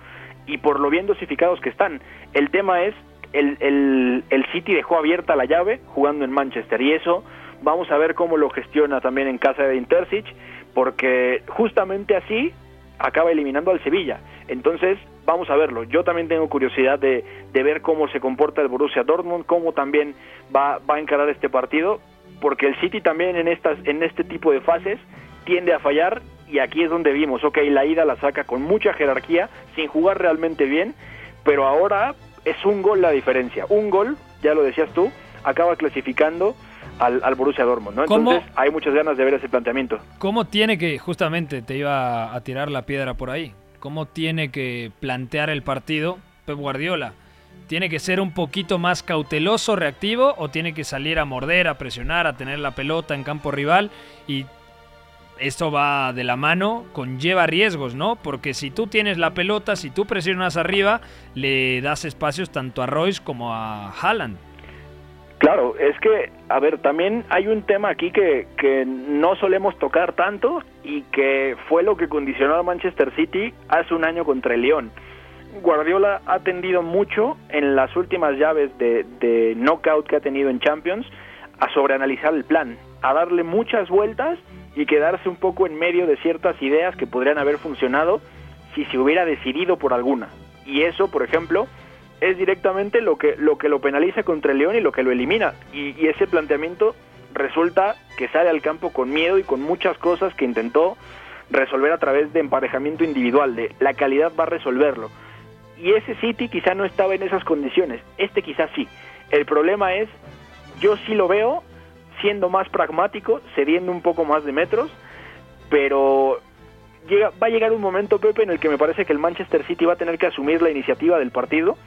y por lo bien dosificados que están. El tema es, el, el, el City dejó abierta la llave jugando en Manchester y eso vamos a ver cómo lo gestiona también en casa de Intercich, porque justamente así acaba eliminando al Sevilla. Entonces, vamos a verlo. Yo también tengo curiosidad de, de, ver cómo se comporta el Borussia Dortmund, cómo también va, va a encarar este partido, porque el City también en, estas, en este tipo de fases tiende a fallar y aquí es donde vimos, ok, la ida la saca con mucha jerarquía, sin jugar realmente bien, pero ahora es un gol la diferencia. Un gol, ya lo decías tú, acaba clasificando al, al Borussia Dortmund, ¿no? Entonces hay muchas ganas de ver ese planteamiento. ¿Cómo tiene que, justamente te iba a tirar la piedra por ahí, cómo tiene que plantear el partido Pep Guardiola? ¿Tiene que ser un poquito más cauteloso, reactivo, o tiene que salir a morder, a presionar, a tener la pelota en campo rival? Y esto va de la mano, conlleva riesgos, ¿no? Porque si tú tienes la pelota, si tú presionas arriba, le das espacios tanto a Royce como a Haaland. Claro, es que, a ver, también hay un tema aquí que, que no solemos tocar tanto y que fue lo que condicionó a Manchester City hace un año contra el León. Guardiola ha tendido mucho en las últimas llaves de, de knockout que ha tenido en Champions a sobreanalizar el plan, a darle muchas vueltas y quedarse un poco en medio de ciertas ideas que podrían haber funcionado si se hubiera decidido por alguna. Y eso, por ejemplo, es directamente lo que lo que lo penaliza contra el León y lo que lo elimina. Y, y, ese planteamiento resulta que sale al campo con miedo y con muchas cosas que intentó resolver a través de emparejamiento individual, de la calidad va a resolverlo. Y ese City quizá no estaba en esas condiciones, este quizá sí. El problema es, yo sí lo veo siendo más pragmático, cediendo un poco más de metros, pero llega, va a llegar un momento, Pepe, en el que me parece que el Manchester City va a tener que asumir la iniciativa del partido,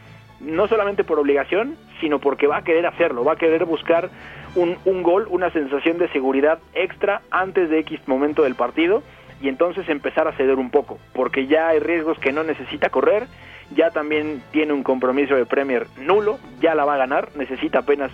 no solamente por obligación, sino porque va a querer hacerlo, va a querer buscar un, un gol, una sensación de seguridad extra antes de X momento del partido y entonces empezar a ceder un poco, porque ya hay riesgos que no necesita correr, ya también tiene un compromiso de Premier nulo, ya la va a ganar, necesita apenas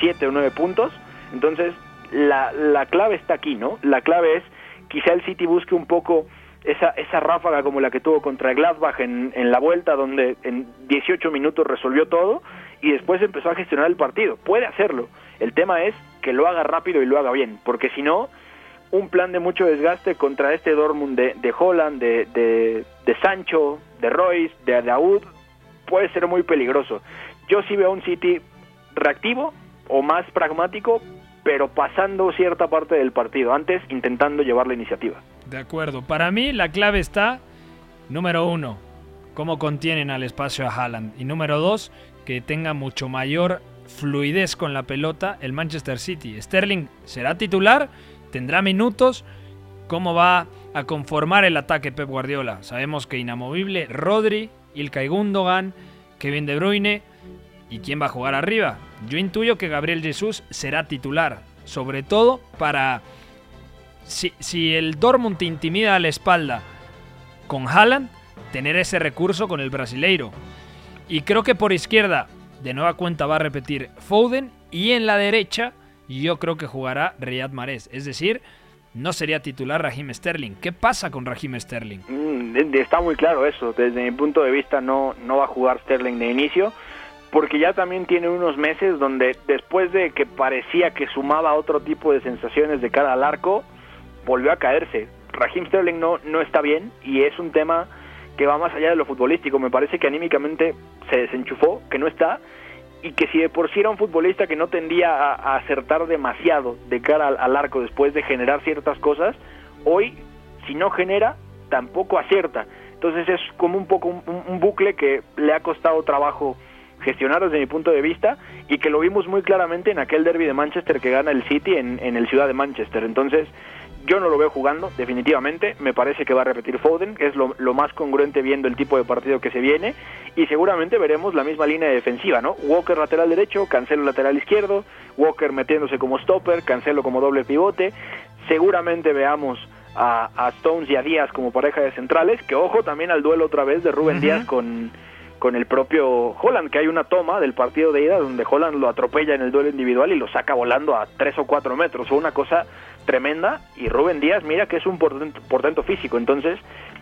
7 o 9 puntos, entonces la, la clave está aquí, ¿no? La clave es quizá el City busque un poco esa, esa ráfaga como la que tuvo contra Gladbach en, en la vuelta, donde en 18 minutos resolvió todo y después empezó a gestionar el partido. Puede hacerlo. El tema es que lo haga rápido y lo haga bien, porque si no, un plan de mucho desgaste contra este Dortmund de, de Holland, de, de, de, Sancho, de Royce, de Daoud, puede ser muy peligroso. Yo sí veo un City reactivo o más pragmático, pero pasando cierta parte del partido, antes intentando llevar la iniciativa. De acuerdo. Para mí la clave está, número uno, cómo contienen al espacio a Haaland. Y número dos, que tenga mucho mayor fluidez con la pelota el Manchester City. Sterling será titular, tendrá minutos. ¿Cómo va a conformar el ataque Pep Guardiola? Sabemos que inamovible Rodri, Ilkay Gundogan, Kevin De Bruyne. ¿Y quién va a jugar arriba? Yo intuyo que Gabriel Jesús será titular, sobre todo para si, si, el Dortmund te intimida a la espalda con Haaland, tener ese recurso con el brasileiro. Y creo que por izquierda, de nueva cuenta, va a repetir Foden. Y en la derecha, yo creo que jugará Riyad Mahrez. Es decir, no sería titular Raheem Sterling. ¿Qué pasa con Raheem Sterling? Mm, está muy claro eso. Desde mi punto de vista, no, no va a jugar Sterling de inicio porque ya también tiene unos meses donde después de que parecía que sumaba otro tipo de sensaciones de cara al arco, volvió a caerse. Raheem Sterling no, no está bien y es un tema que va más allá de lo futbolístico. Me parece que anímicamente se desenchufó, que no está y que si de por sí era un futbolista que no tendía a, acertar demasiado de cara al, arco después de generar ciertas cosas, hoy si no genera tampoco acierta. Entonces es como un poco un, un bucle que le ha costado trabajo gestionar desde mi punto de vista y que lo vimos muy claramente en aquel derby de Manchester que gana el City en, en el Ciudad de Manchester. Entonces, yo no lo veo jugando, definitivamente. Me parece que va a repetir Foden, que es lo, lo, más congruente viendo el tipo de partido que se viene. Y seguramente veremos la misma línea defensiva, ¿no? Walker lateral derecho, Cancelo lateral izquierdo, Walker metiéndose como stopper, Cancelo como doble pivote. Seguramente veamos a, a Stones y a Díaz como pareja de centrales, que ojo también al duelo otra vez de Rubén uh -huh. Díaz con con el propio Holland, que hay una toma del partido de ida donde Holland lo atropella en el duelo individual y lo saca volando a 3 o 4 metros. Fue una cosa tremenda y Rubén Díaz mira que es un portento, físico, entonces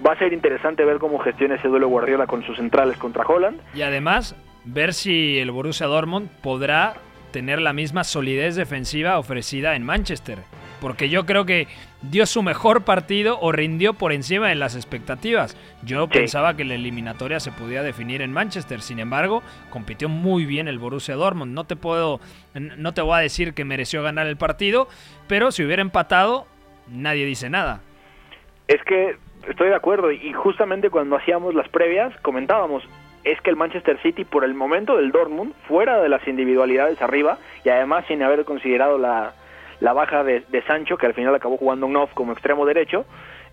va a ser interesante ver cómo gestiona ese duelo Guardiola con sus centrales contra Holland. Y además, ver si el Borussia Dortmund podrá tener la misma solidez defensiva ofrecida en Manchester. Porque yo creo que dio su mejor partido o rindió por encima de las expectativas. Yo sí. pensaba que la eliminatoria se podía definir en Manchester, sin embargo, compitió muy bien el Borussia Dortmund. No te puedo no te voy a decir que mereció ganar el partido, pero si hubiera empatado, nadie dice nada. Es que estoy de acuerdo y justamente cuando hacíamos las previas comentábamos es que el Manchester City por el momento del Dortmund fuera de las individualidades arriba y además sin haber considerado la la baja de, de, Sancho, que al final acabó jugando un off como extremo derecho,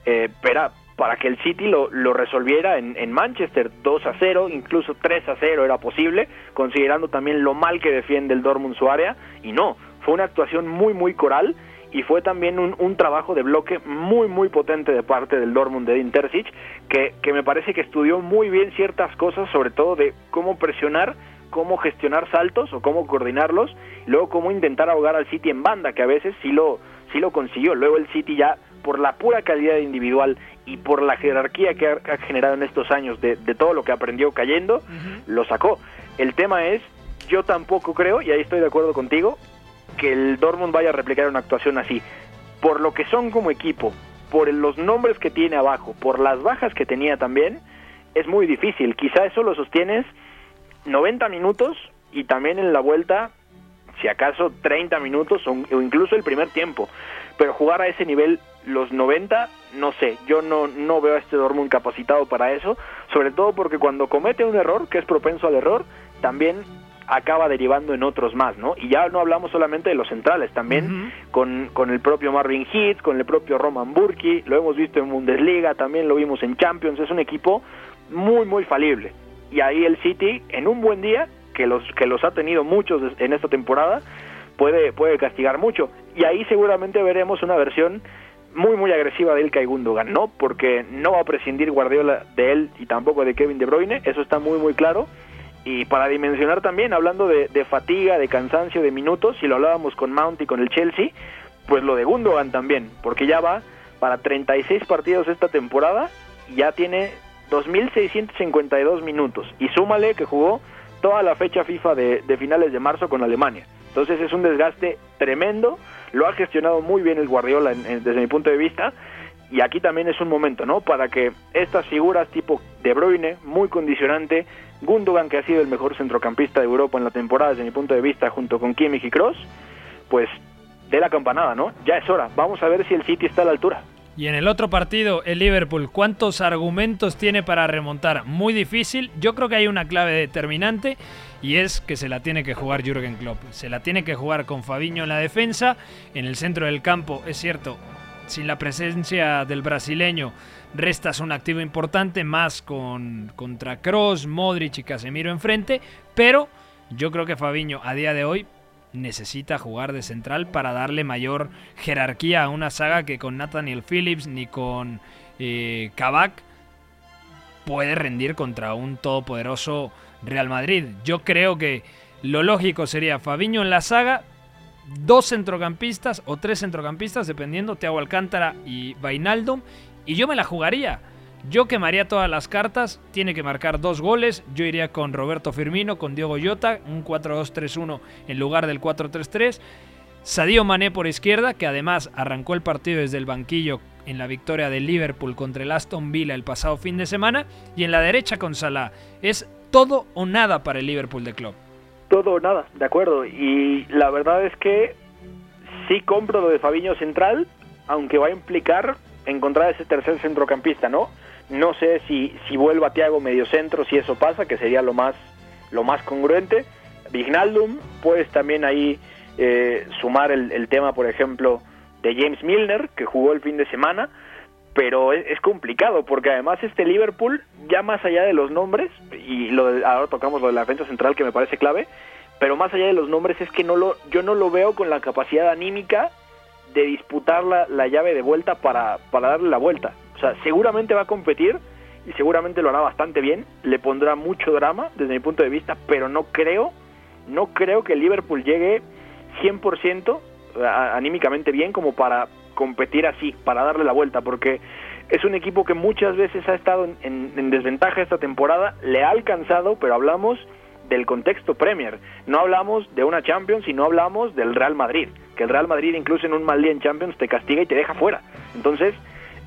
eh, pero para que el City lo, lo resolviera en, Manchester 2 a 0, incluso 3 a 0 era posible, considerando también lo mal que defiende el Dortmund su área, y no, fue una actuación muy, muy coral, y fue también un, un trabajo de bloque muy, muy potente de parte del Dortmund de Intercic, que, que me parece que estudió muy bien ciertas cosas, sobre todo de cómo presionar cómo gestionar saltos o cómo coordinarlos, y luego cómo intentar ahogar al City en banda, que a veces sí lo, sí lo consiguió. Luego el City ya, por la pura calidad individual y por la jerarquía que ha, ha generado en estos años de, de, todo lo que aprendió cayendo, uh -huh. lo sacó. El tema es, yo tampoco creo, y ahí estoy de acuerdo contigo, que el Dortmund vaya a replicar una actuación así. Por lo que son como equipo, por los nombres que tiene abajo, por las bajas que tenía también, es muy difícil. Quizá eso lo sostienes 90 minutos y también en la vuelta, si acaso 30 minutos o, incluso el primer tiempo. Pero jugar a ese nivel los 90, no sé, yo no, no veo a este Dortmund capacitado para eso, sobre todo porque cuando comete un error, que es propenso al error, también acaba derivando en otros más, ¿no? Y ya no hablamos solamente de los centrales, también con, con el propio Marvin Heath, con el propio Roman Burki, lo hemos visto en Bundesliga, también lo vimos en Champions, es un equipo muy, muy falible. Y ahí el City, en un buen día, que los, que los ha tenido muchos en esta temporada, puede, puede castigar mucho. Y ahí seguramente veremos una versión muy muy agresiva de Ilkay Gundogan, ¿no? Porque no va a prescindir Guardiola de él y tampoco de Kevin De Bruyne, eso está muy muy claro. Y para dimensionar también, hablando de, fatiga, de cansancio, de minutos, si lo hablábamos con Mount y con el Chelsea, pues lo de Gundogan también, porque ya va para 36 partidos esta temporada y ya tiene 2.652 minutos. Y súmale que jugó toda la fecha FIFA de, de finales de marzo con Alemania. Entonces es un desgaste tremendo, lo ha gestionado muy bien el Guardiola desde mi punto de vista y aquí también es un momento, ¿no? Para que estas figuras tipo De Bruyne, muy condicionante, Gundogan, que ha sido el mejor centrocampista de Europa en la temporada desde mi punto de vista, junto con Kimmich y Cross, pues dé la campanada, ¿no? Ya es hora. Vamos a ver si el City está a la altura. Y en el otro partido, el Liverpool, ¿cuántos argumentos tiene para remontar? Muy difícil. Yo creo que hay una clave determinante y es que se la tiene que jugar Jürgen Klopp. Se la tiene que jugar con Fabiño en la defensa. En el centro del campo, es cierto, sin la presencia del brasileño, restas un activo importante, más con contra Cross, Modric y Casemiro enfrente, pero yo creo que Fabiño a día de hoy necesita jugar de central para darle mayor jerarquía a una saga que con Nathaniel Phillips ni con eh, puede rendir contra un todopoderoso Real Madrid. Yo creo que lo lógico sería Fabiño en la saga, dos centrocampistas o tres centrocampistas, dependiendo, Thiago Alcántara y Vainaldo, y yo me la jugaría. Yo quemaría todas las cartas, tiene que marcar dos goles. Yo iría con Roberto Firmino, con Diego Llota, un 4-2-3-1 en lugar del 4-3-3. Sadio Mané por izquierda, que además arrancó el partido desde el banquillo en la victoria del Liverpool contra el Aston Villa el pasado fin de semana. Y en la derecha con Salah. Es todo o nada para el Liverpool de club. Todo o nada, de acuerdo. Y la verdad es que sí compro lo de Fabiño Central, aunque va a implicar encontrar ese tercer centrocampista, ¿no? No sé si, si vuelva Thiago medio centro, si eso pasa, que sería lo más, lo más congruente. Vignaldum, puedes también ahí eh, sumar el, tema, por ejemplo, de James Milner, que jugó el fin de semana, pero es, complicado, porque además este Liverpool, ya más allá de los nombres, y lo ahora tocamos lo de la defensa central que me parece clave, pero más allá de los nombres es que no lo, yo no lo veo con la capacidad anímica de disputar la, la llave de vuelta para, para darle la vuelta. Seguramente va a competir y seguramente lo hará bastante bien. Le pondrá mucho drama desde mi punto de vista, pero no creo, no creo que Liverpool llegue 100% anímicamente bien como para competir así, para darle la vuelta, porque es un equipo que muchas veces ha estado en, en desventaja esta temporada, le ha alcanzado, pero hablamos del contexto Premier. No hablamos de una Champions, sino hablamos del Real Madrid, que el Real Madrid incluso en un mal día en Champions te castiga y te deja fuera. Entonces,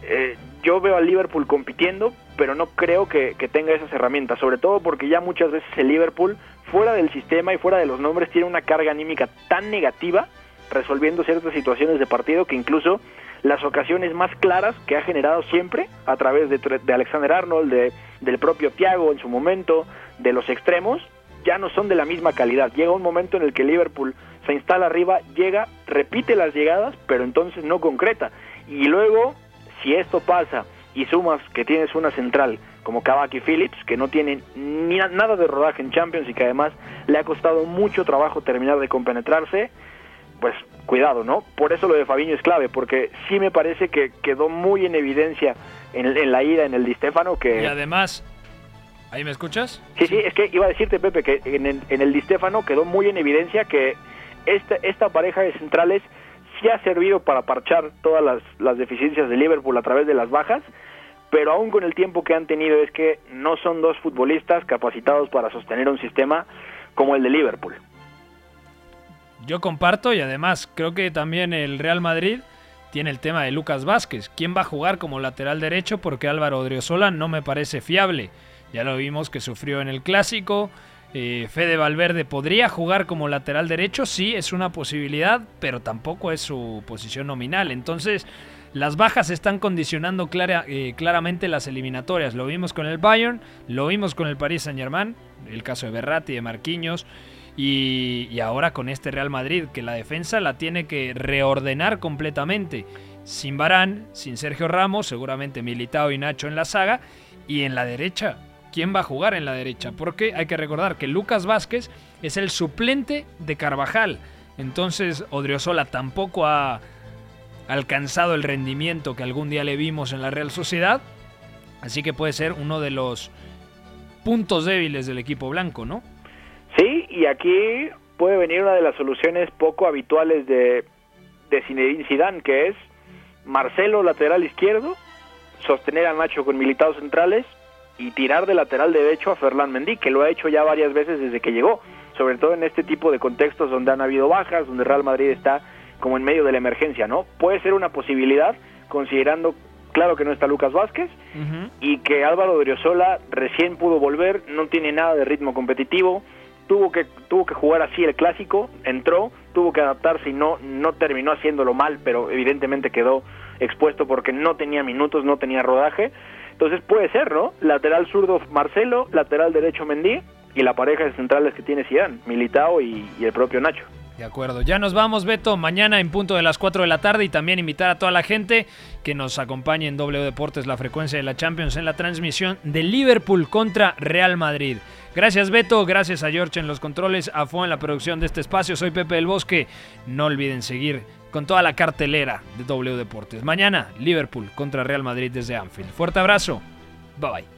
eh, yo veo al Liverpool compitiendo, pero no creo que, tenga esas herramientas, sobre todo porque ya muchas veces el Liverpool, fuera del sistema y fuera de los nombres, tiene una carga anímica tan negativa, resolviendo ciertas situaciones de partido, que incluso las ocasiones más claras que ha generado siempre, a través de, de Alexander Arnold, de, del propio Thiago en su momento, de los extremos, ya no son de la misma calidad. Llega un momento en el que Liverpool se instala arriba, llega, repite las llegadas, pero entonces no concreta. Y luego si esto pasa y sumas que tienes una central como Kavaki Phillips, que no tiene ni nada de rodaje en Champions y que además le ha costado mucho trabajo terminar de compenetrarse, pues cuidado, ¿no? Por eso lo de Fabiño es clave, porque sí me parece que quedó muy en evidencia en, la ida en el Di Stefano que... Y además, ¿ahí me escuchas? Sí, sí, es que iba a decirte, Pepe, que en, en el Di Stefano quedó muy en evidencia que esta, esta pareja de centrales sí ha servido para parchar todas las, deficiencias de Liverpool a través de las bajas, pero aún con el tiempo que han tenido es que no son dos futbolistas capacitados para sostener un sistema como el de Liverpool. Yo comparto y además creo que también el Real Madrid tiene el tema de Lucas Vázquez. ¿Quién va a jugar como lateral derecho? Porque Álvaro Odriozola no me parece fiable. Ya lo vimos que sufrió en el clásico, eh, Fede Valverde podría jugar como lateral derecho, sí, es una posibilidad, pero tampoco es su posición nominal. Entonces, las bajas están condicionando eh, claramente las eliminatorias. Lo vimos con el Bayern, lo vimos con el Paris Saint Germain, el caso de Berratti, de Marquinhos, y, y ahora con este Real Madrid, que la defensa la tiene que reordenar completamente. Sin Barán, sin Sergio Ramos, seguramente Militao y Nacho en la saga, y en la derecha, ¿quién va a jugar en la derecha? Porque hay que recordar que Lucas Vázquez es el suplente de Carvajal. Entonces Odriozola tampoco ha alcanzado el rendimiento que algún día le vimos en la Real Sociedad. Así que puede ser uno de los puntos débiles del equipo blanco, ¿no? Sí, y aquí puede venir una de las soluciones poco habituales de, de Zinedine Zidane, que es Marcelo lateral izquierdo, sostener a Nacho con militados centrales y tirar de lateral derecho a Ferland Mendy, que lo ha hecho ya varias veces desde que llegó, sobre todo en este tipo de contextos donde han habido bajas, donde Real Madrid está como en medio de la emergencia, ¿no? Puede ser una posibilidad, considerando, claro que no está Lucas Vázquez, y que Álvaro Odriozola recién pudo volver, no tiene nada de ritmo competitivo, tuvo que, tuvo que jugar así el clásico, entró, tuvo que adaptarse y no, no terminó haciéndolo mal, pero evidentemente quedó expuesto porque no tenía minutos, no tenía rodaje. Entonces puede ser, ¿no? Lateral zurdo Marcelo, lateral derecho Mendy y la pareja de centrales que tiene Zidane, Militao y, y el propio Nacho. De acuerdo, ya nos vamos, Beto, mañana en punto de las 4 de la tarde y también invitar a toda la gente que nos acompañe en W Deportes, la frecuencia de la Champions, en la transmisión de Liverpool contra Real Madrid. Gracias, Beto, gracias a George en los controles, a Fo en la producción de este espacio. Soy Pepe del Bosque. No olviden seguir con toda la cartelera de W Deportes. Mañana, Liverpool contra Real Madrid desde Anfield. Fuerte abrazo, bye bye